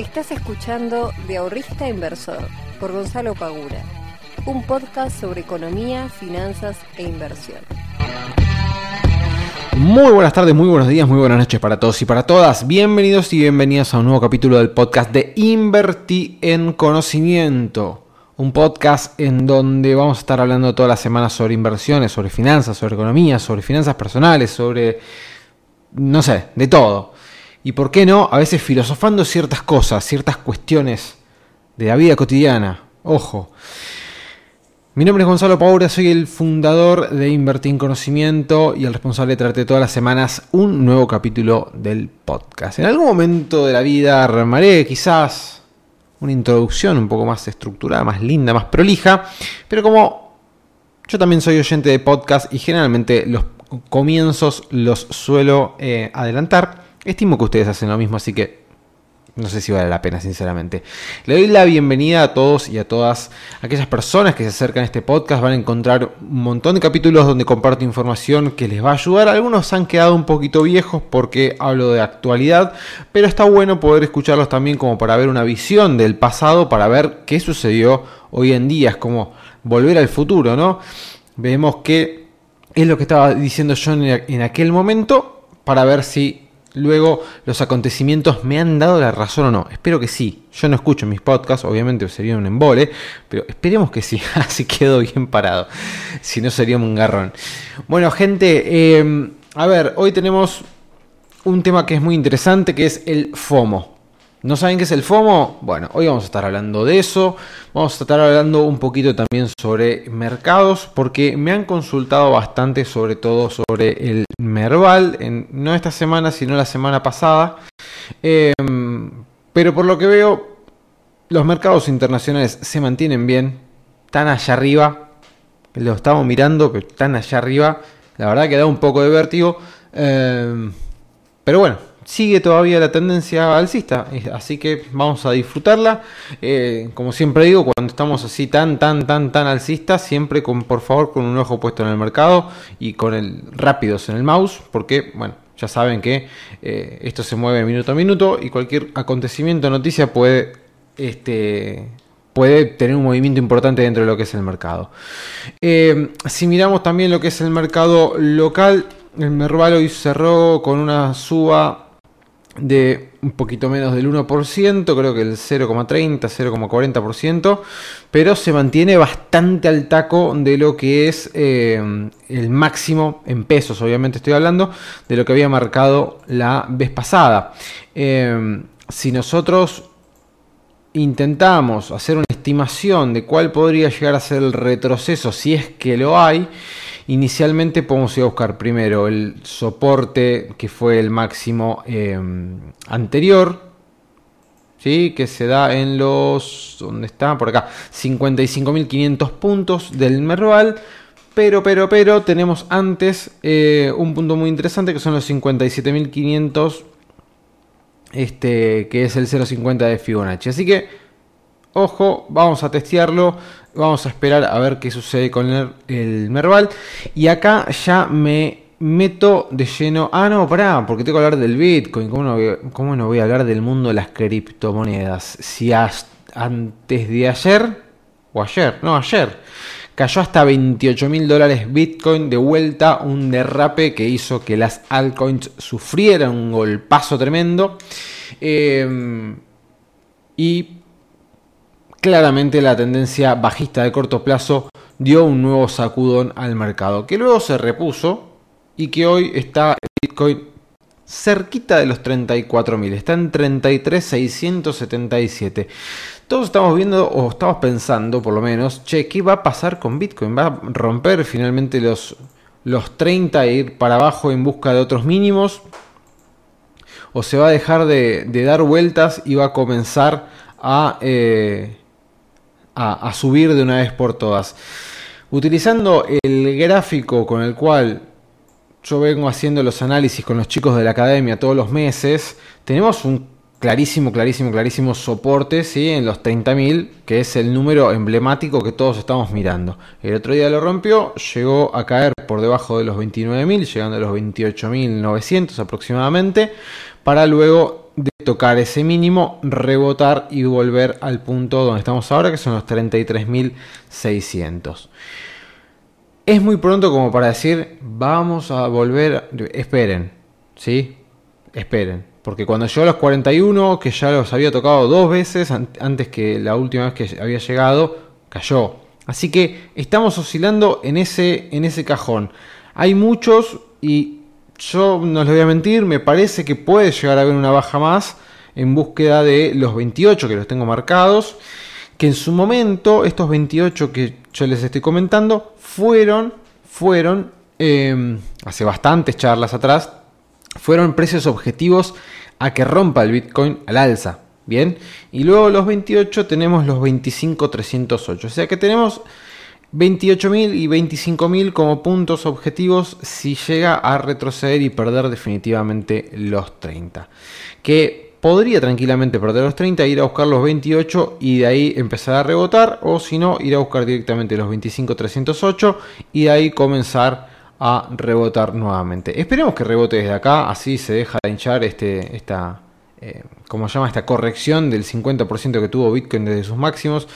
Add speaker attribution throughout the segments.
Speaker 1: Estás escuchando De Ahorrista Inversor por Gonzalo Pagura, un podcast sobre economía, finanzas e inversión.
Speaker 2: Muy buenas tardes, muy buenos días, muy buenas noches para todos y para todas. Bienvenidos y bienvenidas a un nuevo capítulo del podcast de Invertí en Conocimiento. Un podcast en donde vamos a estar hablando todas las semanas sobre inversiones, sobre finanzas, sobre economía, sobre finanzas personales, sobre, no sé, de todo y por qué no, a veces filosofando ciertas cosas, ciertas cuestiones de la vida cotidiana. Ojo. Mi nombre es Gonzalo Paura, soy el fundador de Invertir en Conocimiento y el responsable de traerte todas las semanas un nuevo capítulo del podcast. En algún momento de la vida armaré quizás una introducción un poco más estructurada, más linda, más prolija, pero como yo también soy oyente de podcast y generalmente los comienzos los suelo eh, adelantar, Estimo que ustedes hacen lo mismo, así que no sé si vale la pena, sinceramente. Le doy la bienvenida a todos y a todas aquellas personas que se acercan a este podcast. Van a encontrar un montón de capítulos donde comparto información que les va a ayudar. Algunos han quedado un poquito viejos porque hablo de actualidad, pero está bueno poder escucharlos también como para ver una visión del pasado, para ver qué sucedió hoy en día. Es como volver al futuro, ¿no? Vemos que es lo que estaba diciendo yo en aquel momento para ver si luego los acontecimientos me han dado la razón o no. Espero que sí. Yo no escucho mis podcasts, obviamente sería un embole, pero esperemos que sí, así quedo bien parado. Si no sería un garrón. Bueno, gente, em, a ver, hoy tenemos un tema que es muy interesante, que es el FOMO. ¿No saben qué es el FOMO? Bueno, hoy vamos a estar hablando de eso. Vamos a estar hablando un poquito también sobre mercados, porque me han consultado bastante, sobre todo sobre el Merval, en, no esta semana, sino la semana pasada. Em, pero por lo que veo, los mercados internacionales se mantienen bien, están allá arriba. Lo estamos mirando, pero están allá arriba. La verdad que da un poco de vértigo. Em, pero bueno, sigue todavía la tendencia alcista, así que vamos a disfrutarla. Eh, como siempre digo, cuando estamos así tan, tan, tan, tan alcistas, siempre con, por favor, con un ojo puesto en el mercado y con el rápidos en el mouse, porque, bueno, ya saben que eh, esto se mueve minuto a minuto y cualquier acontecimiento o noticia puede, este, puede tener un movimiento importante dentro de lo que es el mercado. Eh, si miramos también lo que es el mercado local, el Merval hoy cerró con una suba de un poquito menos del 1%, creo que el 0,30, 0,40%, pero se mantiene bastante al taco de lo que es eh, el máximo en pesos, obviamente estoy hablando, de lo que había marcado la vez pasada. Eh, si nosotros intentamos hacer una estimación de cuál podría llegar a ser el retroceso, si es que lo hay, Inicialmente podemos ir a buscar primero el soporte que fue el máximo em, anterior, ¿sí? que se da en los, ¿dónde está? Por acá, 55.500 puntos del Merval. Pero, pero, pero, tenemos antes eh, un punto muy interesante que son los 57.500, este, que es el 0.50 de Fibonacci. Así que, ojo, vamos a testearlo. Vamos a esperar a ver qué sucede con el, Merval. Y acá ya me meto de lleno. Ah, no, pará, porque tengo que hablar del Bitcoin. ¿Cómo no, voy, a hablar del mundo de las criptomonedas? Si antes de ayer, o ayer, no, ayer, cayó hasta 28 mil dólares Bitcoin de vuelta, un derrape que hizo que las altcoins sufrieran un golpazo tremendo. Eh, y claramente la tendencia bajista de corto plazo dio un nuevo sacudón al mercado, que luego se repuso y que hoy está Bitcoin cerquita de los 34.000, está en 33.677. Todos estamos viendo o estamos pensando por lo menos, che, ¿qué va a pasar con Bitcoin? ¿Va a romper finalmente los, los 30 e ir para abajo en busca de otros mínimos? ¿O se va a dejar de, dar vueltas y va a comenzar a... Eh, a, subir de una vez por todas. Utilizando el gráfico con el cual yo vengo haciendo los análisis con los chicos de la academia todos los meses, tenemos un clarísimo, clarísimo, clarísimo soporte ¿sí? en los 30.000, que es el número emblemático que todos estamos mirando. El otro día lo rompió, llegó a caer por debajo de los 29.000, llegando a los 28.900 aproximadamente, para luego tocar ese mínimo, rebotar y volver al punto donde estamos ahora, que son los 33.600. Es muy pronto como para decir, vamos a volver, esperen, ¿sí? Esperen. Porque cuando llegó a los 41, que ya los había tocado dos veces, antes que la última vez que había llegado, cayó. Así que estamos oscilando en ese, en ese cajón. Hay muchos y yo no les voy a mentir, me parece que puede llegar a haber una baja más en búsqueda de los 28 que los tengo marcados. Que en su momento, estos 28 que yo les estoy comentando, fueron, fueron, em, hace bastantes charlas atrás, fueron precios objetivos a que rompa el Bitcoin al alza. Bien, y luego los 28 tenemos los 25.308. O sea que tenemos 28.000 y 25.000 como puntos objetivos si llega a retroceder y perder definitivamente los 30. Que podría tranquilamente perder los 30, ir a buscar los 28 y de ahí empezar a rebotar. O si no, ir a buscar directamente los 25.308 y de ahí comenzar a rebotar nuevamente. Esperemos que rebote desde acá, así se deja de hinchar este, esta, eh, se llama, esta corrección del 50% que tuvo Bitcoin desde sus máximos.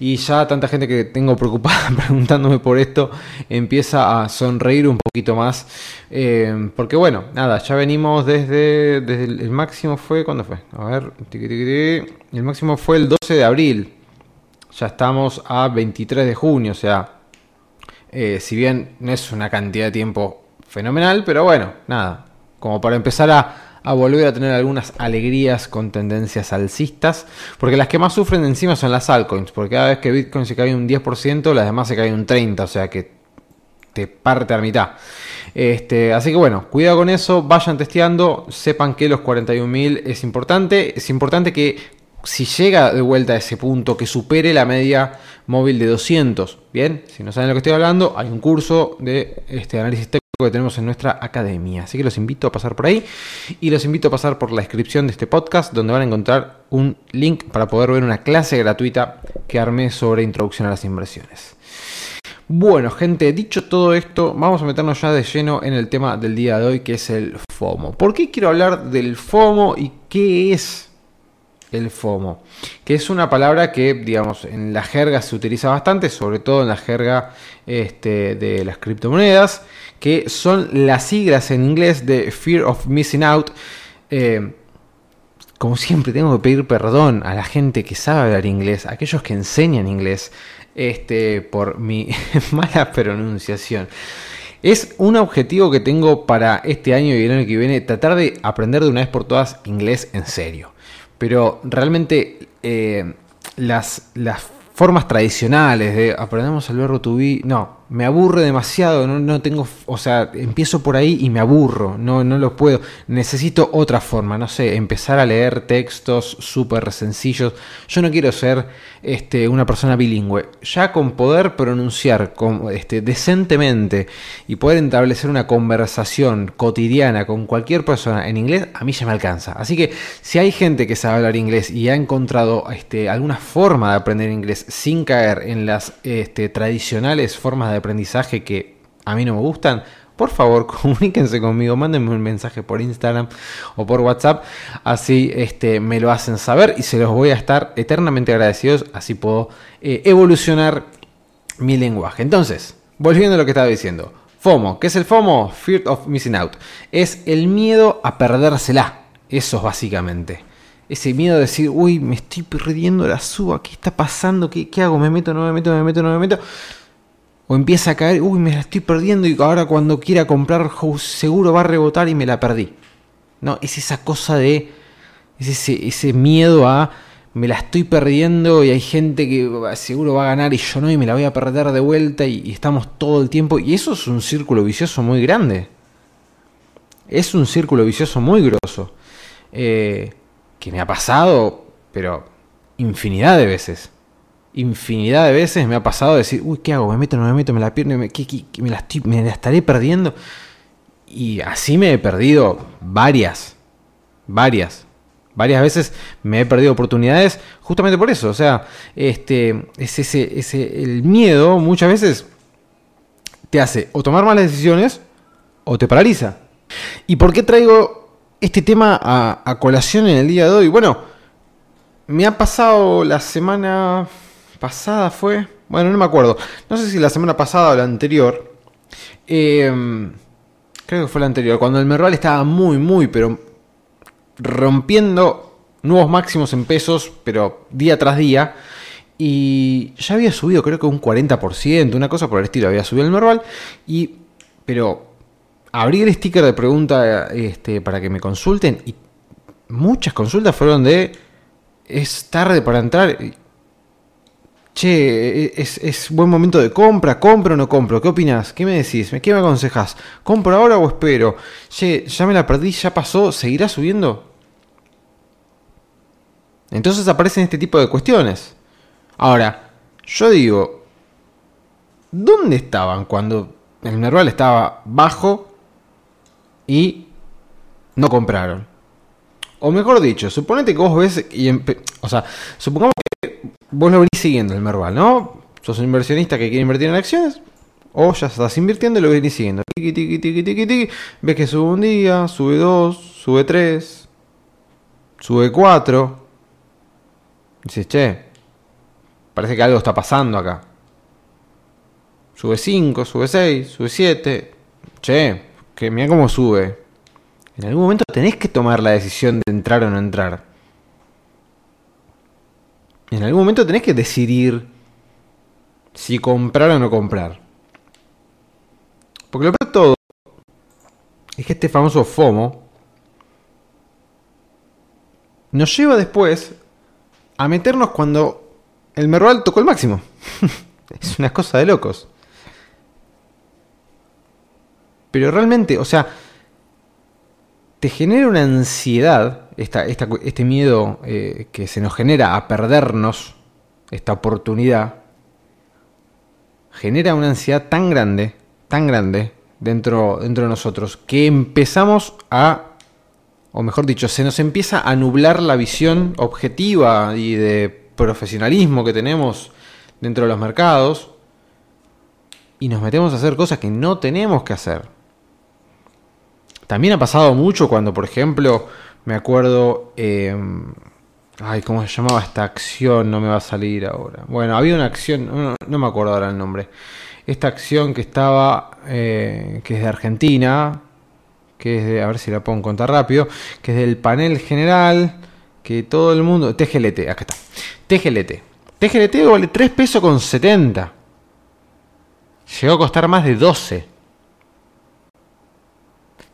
Speaker 2: Y ya tanta gente que tengo preocupada preguntándome por esto empieza a sonreír un poquito más. Eh, porque bueno, nada, ya venimos desde, desde el, máximo fue, ¿cuándo fue? A ver, el máximo fue el 12 de abril. Ya estamos a 23 de junio, o sea, eh, si bien no es una cantidad de tiempo fenomenal, pero bueno, nada, como para empezar a, volver a tener algunas alegrías con tendencias alcistas, porque las que más sufren encima son las altcoins, porque cada vez que Bitcoin se cae un 10%, las demás se caen un 30%, o sea que te parte a mitad. Este, así que bueno, cuidado con eso, vayan testeando, sepan que los 41.000 es importante, es importante que si llega de vuelta a ese punto que supere la media móvil de 200. Bien, si no saben lo que estoy hablando, hay un curso de este análisis técnico que tenemos en nuestra academia. Así que los invito a pasar por ahí y los invito a pasar por la descripción de este podcast donde van a encontrar un link para poder ver una clase gratuita que armé sobre introducción a las inversiones. Bueno, gente, dicho todo esto, vamos a meternos ya de lleno en el tema del día de hoy que es el FOMO. ¿Por qué quiero hablar del FOMO y qué es el FOMO, que es una palabra que, digamos, en la jerga se utiliza bastante, sobre todo en la jerga este, de las criptomonedas, que son las siglas en inglés de Fear of Missing Out. Eh, como siempre, tengo que pedir perdón a la gente que sabe hablar inglés, a aquellos que enseñan inglés, este, por mi mala pronunciación. Es un objetivo que tengo para este año y el año que viene, tratar de aprender de una vez por todas inglés en serio. Pero realmente eh, las, las formas tradicionales de aprendemos el verbo to be, no, me aburre demasiado, no, no, tengo, o sea, empiezo por ahí y me aburro, no, no lo puedo, necesito otra forma, no sé, empezar a leer textos súper sencillos, yo no quiero ser este, una persona bilingüe, ya con poder pronunciar con, este, decentemente y poder establecer una conversación cotidiana con cualquier persona en inglés, a mí ya me alcanza, así que si hay gente que sabe hablar inglés y ha encontrado este, alguna forma de aprender inglés sin caer en las este, tradicionales formas de aprendizaje que a mí no me gustan, por favor comuníquense conmigo, mándenme un mensaje por Instagram o por WhatsApp, así este, me lo hacen saber y se los voy a estar eternamente agradecidos, así puedo eh, evolucionar mi lenguaje. Entonces, volviendo a lo que estaba diciendo, FOMO, ¿qué es el FOMO? Fear of Missing Out. Es el miedo a perdérsela, eso es básicamente. Ese miedo de decir, uy, me estoy perdiendo la suba, ¿qué está pasando? ¿Qué, ¿Qué hago? ¿Me meto, no me meto, me meto, no me meto? O empieza a caer, uy, me la estoy perdiendo y ahora cuando quiera comprar seguro va a rebotar y me la perdí. No, es esa cosa de, es ese, ese miedo a me la estoy perdiendo y hay gente que seguro va a ganar y yo no y me la voy a perder de vuelta y, estamos todo el tiempo y eso es un círculo vicioso muy grande. Es un círculo vicioso muy grosso. Eh, que me ha pasado, pero infinidad de veces infinidad de veces me ha pasado decir, uy, ¿qué hago? ¿Me meto, no me meto? ¿Me la pierdo? ¿Me, la, ¿Me la estaré perdiendo? Y así me he perdido varias, varias, varias veces me he perdido oportunidades justamente por eso. O sea, este, es ese, ese, el miedo muchas veces te hace o tomar malas decisiones o te paraliza. ¿Y por qué traigo este tema a, colación en el día de hoy. Bueno, me ha pasado la semana pasada, fue. Bueno, no me acuerdo. No sé si la semana pasada o la anterior. Em, creo que fue la anterior. Cuando el Merval estaba muy, muy, pero rompiendo nuevos máximos en pesos, pero día tras día. Y ya había subido, creo que un 40%, una cosa por el estilo. Había subido el Merval. Y. Pero abrí el sticker de pregunta este, para que me consulten y muchas consultas fueron de es tarde para entrar. Che, es, buen momento de compra, compro o no compro, ¿qué opinas? ¿Qué me decís? ¿Qué me aconsejas? ¿Compro ahora o espero? Che, ya me la perdí, ya pasó, ¿seguirá subiendo? Entonces aparecen este tipo de cuestiones. Ahora, yo digo, ¿dónde estaban cuando el Merval estaba bajo y no compraron. O mejor dicho, suponete que vos ves y o sea, supongamos vos lo venís siguiendo el Merval, ¿no? Sos un inversionista que quiere invertir en acciones o ya estás invirtiendo y lo venís siguiendo. Tiki, tiki, tiki, tiki, tiki. Ves que sube un día, sube dos, sube tres, sube cuatro. Dices, che, parece que algo está pasando acá. Sube cinco, sube seis, sube siete. Che, que mira cómo sube. En algún momento tenés que tomar la decisión de entrar o no entrar. En algún momento tenés que decidir si comprar o no comprar. Porque lo peor de todo es que este famoso FOMO nos lleva después a meternos cuando el Merval tocó el máximo. es una cosa de locos. Pero realmente, o sea, te genera una ansiedad, esta, este miedo eh, que se nos genera a perdernos esta oportunidad, genera una ansiedad tan grande, tan grande dentro, dentro de nosotros, que empezamos a, o mejor dicho, se nos empieza a nublar la visión objetiva y de profesionalismo que tenemos dentro de los mercados y nos metemos a hacer cosas que no tenemos que hacer. También ha pasado mucho cuando, por ejemplo, me acuerdo... Em, ay, ¿cómo se llamaba esta acción? No me va a salir ahora. Bueno, había una acción, no, me acuerdo ahora el nombre. Esta acción que estaba, eh, que es de Argentina, que es de, a ver si la puedo contar rápido, que es del panel general, que todo el mundo, TGLT, acá está, TGLT. TGLT vale 3 pesos con 70. Llegó a costar más de 12.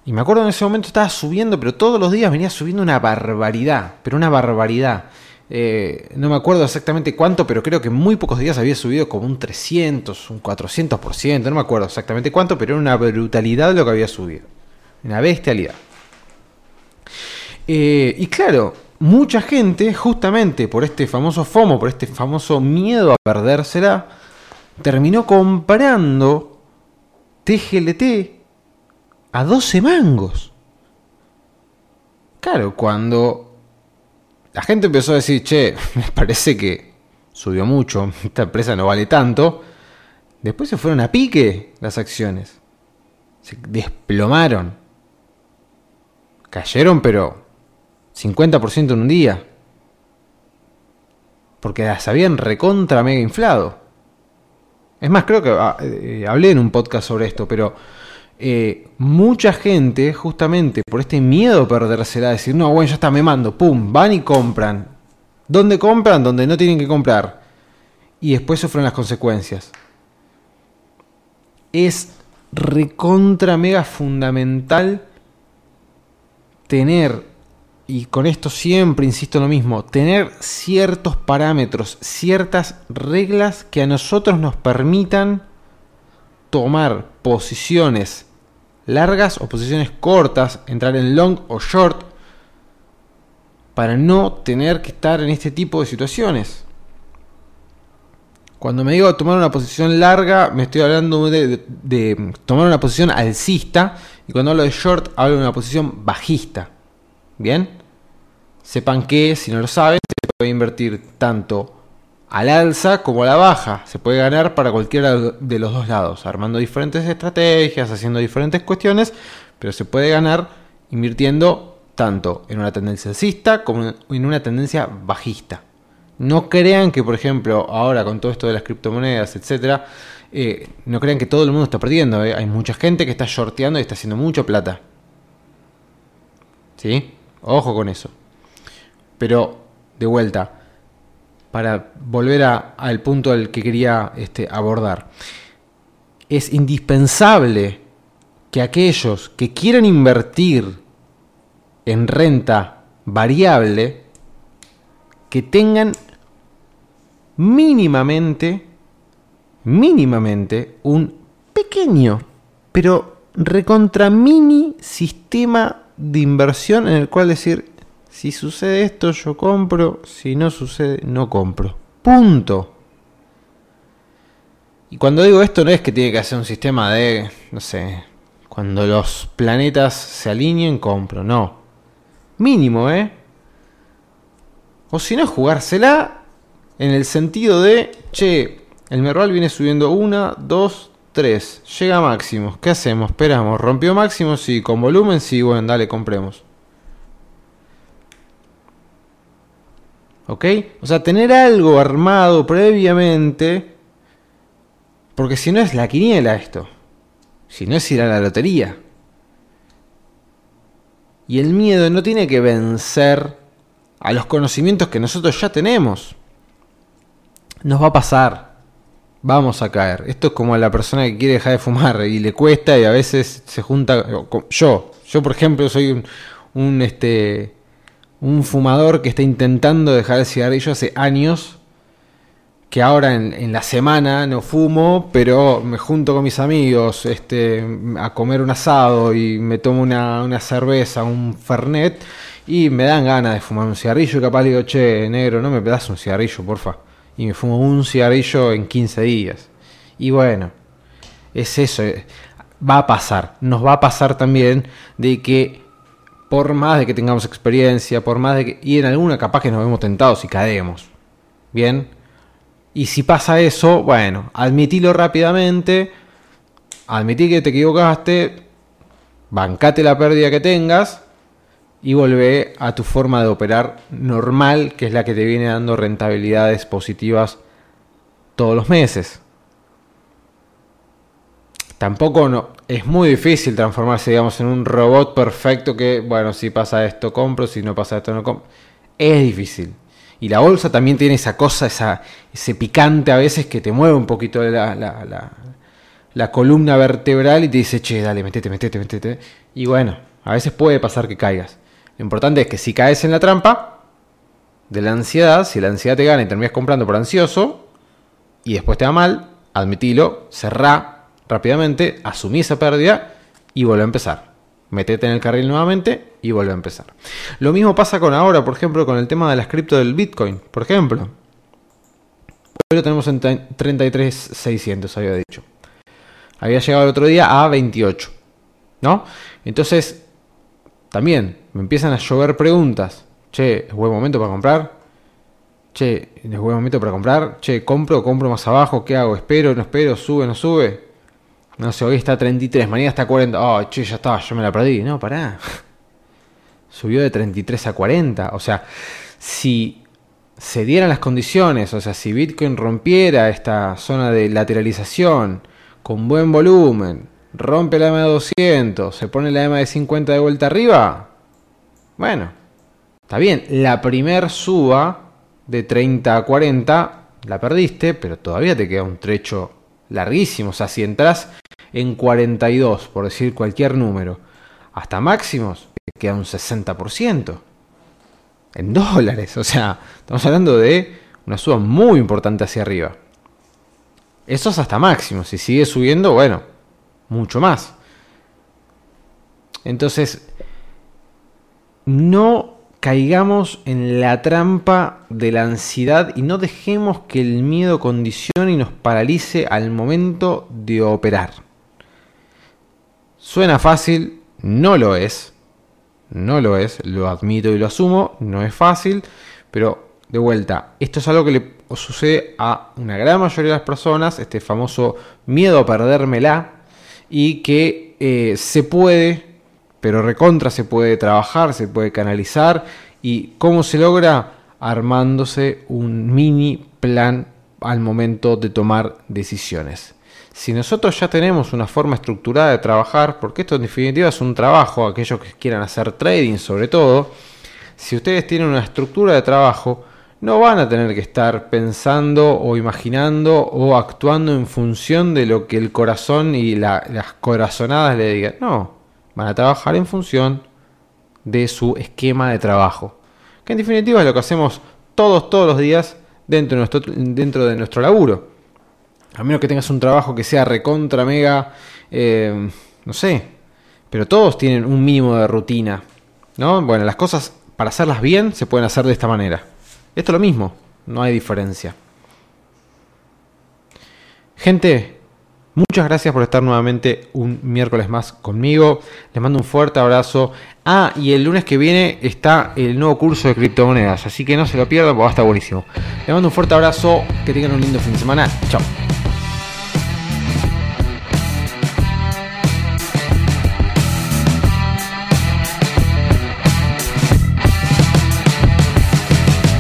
Speaker 2: Y me acuerdo en ese momento estaba subiendo, pero todos los días venía subiendo una barbaridad, pero una barbaridad. Eh, no me acuerdo exactamente cuánto, pero creo que en muy pocos días había subido como un 300, un 400%, no me acuerdo exactamente cuánto, pero era una brutalidad lo que había subido. Una bestialidad. Eh, y claro, mucha gente, justamente por este famoso FOMO, por este famoso miedo a perdérsela, terminó comprando TGLT a 12 mangos. Claro, cuando la gente empezó a decir, che, me parece que subió mucho, esta empresa no vale tanto, después se fueron a pique las acciones. Se desplomaron. Cayeron, pero 50% en un día. Porque las habían recontra mega inflado. Es más, creo que ah, eh, hablé en un podcast sobre esto, pero eh, mucha gente, justamente por este miedo a perdérsela, decir, no, bueno, ya está, me mando, pum, van y compran. ¿Dónde compran? Donde no tienen que comprar. Y después sufren las consecuencias. Es recontra mega fundamental tener, y con esto siempre insisto lo mismo, tener ciertos parámetros, ciertas reglas que a nosotros nos permitan tomar posiciones largas o posiciones cortas, entrar en long o short, para no tener que estar en este tipo de situaciones. Cuando me digo tomar una posición larga, me estoy hablando de, tomar una posición alcista, y cuando hablo de short, hablo de una posición bajista. ¿Bien? Sepan que, si no lo saben, se puede invertir tanto al alza como a la baja. Se puede ganar para cualquiera de los dos lados, armando diferentes estrategias, haciendo diferentes cuestiones, pero se puede ganar invirtiendo tanto en una tendencia alcista como en una tendencia bajista. No crean que, por ejemplo, ahora con todo esto de las criptomonedas, etcétera, eh, no crean que todo el mundo está perdiendo. ¿eh? Hay mucha gente que está shorteando y está haciendo mucha plata. ¿Sí? Ojo con eso. Pero, de vuelta, para volver al punto al que quería este, abordar, es indispensable que aquellos que quieran invertir en renta variable, que tengan mínimamente, mínimamente, un pequeño, pero recontra mini sistema de inversión en el cual decir, si sucede esto yo compro, si no sucede no compro. Punto. Y cuando digo esto no es que tiene que hacer un sistema de, no sé, cuando los planetas se alineen compro, no. Mínimo, ¿eh? O si no, jugársela en el sentido de, che, el Merval viene subiendo una, dos, tres. Llega a máximos. ¿Qué hacemos? Esperamos. ¿Rompió máximos? Sí. ¿Con volumen? Sí. Bueno, dale, compremos. ¿Ok? O sea, tener algo armado previamente. Porque si no es la quiniela esto. Si no es ir a la lotería. Y el miedo no tiene que vencer a los conocimientos que nosotros ya tenemos. Nos va a pasar. Vamos a caer. Esto es como a la persona que quiere dejar de fumar y le cuesta y a veces se junta. Yo, yo por ejemplo, soy un, un este, un fumador que está intentando dejar el cigarrillo hace años que ahora en, la semana no fumo, pero me junto con mis amigos este, a comer un asado y me tomo una, una cerveza, un fernet, y me dan ganas de fumar un cigarrillo y capaz digo, che, negro, no me das un cigarrillo, porfa. Y me fumo un cigarrillo en 15 días. Y bueno, es eso, eh, va a pasar, nos va a pasar también de que por más de que tengamos experiencia, por más de que... Y en alguna capaz que nos vemos tentados y caemos. Bien, y si pasa eso, bueno, admitilo rápidamente, admití que te equivocaste, bancate la pérdida que tengas y volvé a tu forma de operar normal, que es la que te viene dando rentabilidades positivas todos los meses. Tampoco no, es muy difícil transformarse, digamos, en un robot perfecto que, bueno, si pasa esto compro, si no pasa esto no compro. Es difícil. Y la bolsa también tiene esa cosa, esa, ese picante a veces que te mueve un poquito la, la, la, columna vertebral y te dice, che, dale, metete, metete, metete. Y bueno, a veces puede pasar que caigas. Lo importante es que si caes en la trampa de la ansiedad, si la ansiedad te gana y terminas comprando por ansioso y después te va mal, admitilo, cerrá rápidamente, asumí esa pérdida y vuelve a empezar metete en el carril nuevamente y vuelve a empezar. Lo mismo pasa con ahora, por ejemplo, con el tema de las cripto del Bitcoin, por ejemplo. Hoy tenemos en 33.600, había dicho. Había llegado el otro día a 28. ¿No? Entonces, también me empiezan a llover preguntas. Che, ¿es buen momento para comprar? Che, ¿es buen momento para comprar? Che, ¿compro compro más abajo? ¿Qué hago? ¿Espero no espero? ¿Sube no sube? No sé, hoy está 33, mañana está 40. Oh, che, ya está, yo me la perdí. No, pará. Subió de 33 a 40. O sea, si se dieran las condiciones, o sea, si Bitcoin rompiera esta zona de lateralización con buen volumen, rompe la EMA de 200, se pone la EMA de 50 de vuelta arriba, bueno, está bien. La primer suba de 30 a 40 la perdiste, pero todavía te queda un trecho larguísimo. O sea, si entras en 42, por decir cualquier número, hasta máximos, queda un 60%. En dólares, o sea, estamos hablando de una suba muy importante hacia arriba. Eso es hasta máximo, si sigue subiendo, bueno, mucho más. Entonces, no caigamos en la trampa de la ansiedad y no dejemos que el miedo condicione y nos paralice al momento de operar. Suena fácil, no lo es. No lo es, lo admito y lo asumo, no es fácil, pero de vuelta, esto es algo que le sucede a una gran mayoría de las personas, este famoso miedo a perdérmela, y que eh, se puede pero recontra se puede trabajar, se puede canalizar y cómo se logra armándose un mini plan al momento de tomar decisiones. Si nosotros ya tenemos una forma estructurada de trabajar, porque esto en definitiva es un trabajo, aquellos que quieran hacer trading sobre todo, si ustedes tienen una estructura de trabajo, no van a tener que estar pensando o imaginando o actuando en función de lo que el corazón y las corazonadas le digan. No, van a trabajar en función de su esquema de trabajo. Que en definitiva es lo que hacemos todos, todos los días dentro de nuestro, dentro de nuestro laburo. A menos que tengas un trabajo que sea recontra, mega, eh, no sé, pero todos tienen un mínimo de rutina. ¿no? Bueno, las cosas para hacerlas bien se pueden hacer de esta manera. Esto es lo mismo, no hay diferencia. Gente, muchas gracias por estar nuevamente un miércoles más conmigo. Les mando un fuerte abrazo. Ah, y el lunes que viene está el nuevo curso de criptomonedas, así que no se lo pierdan porque va a estar buenísimo. Les mando un fuerte abrazo, que tengan un lindo fin de semana. Chao.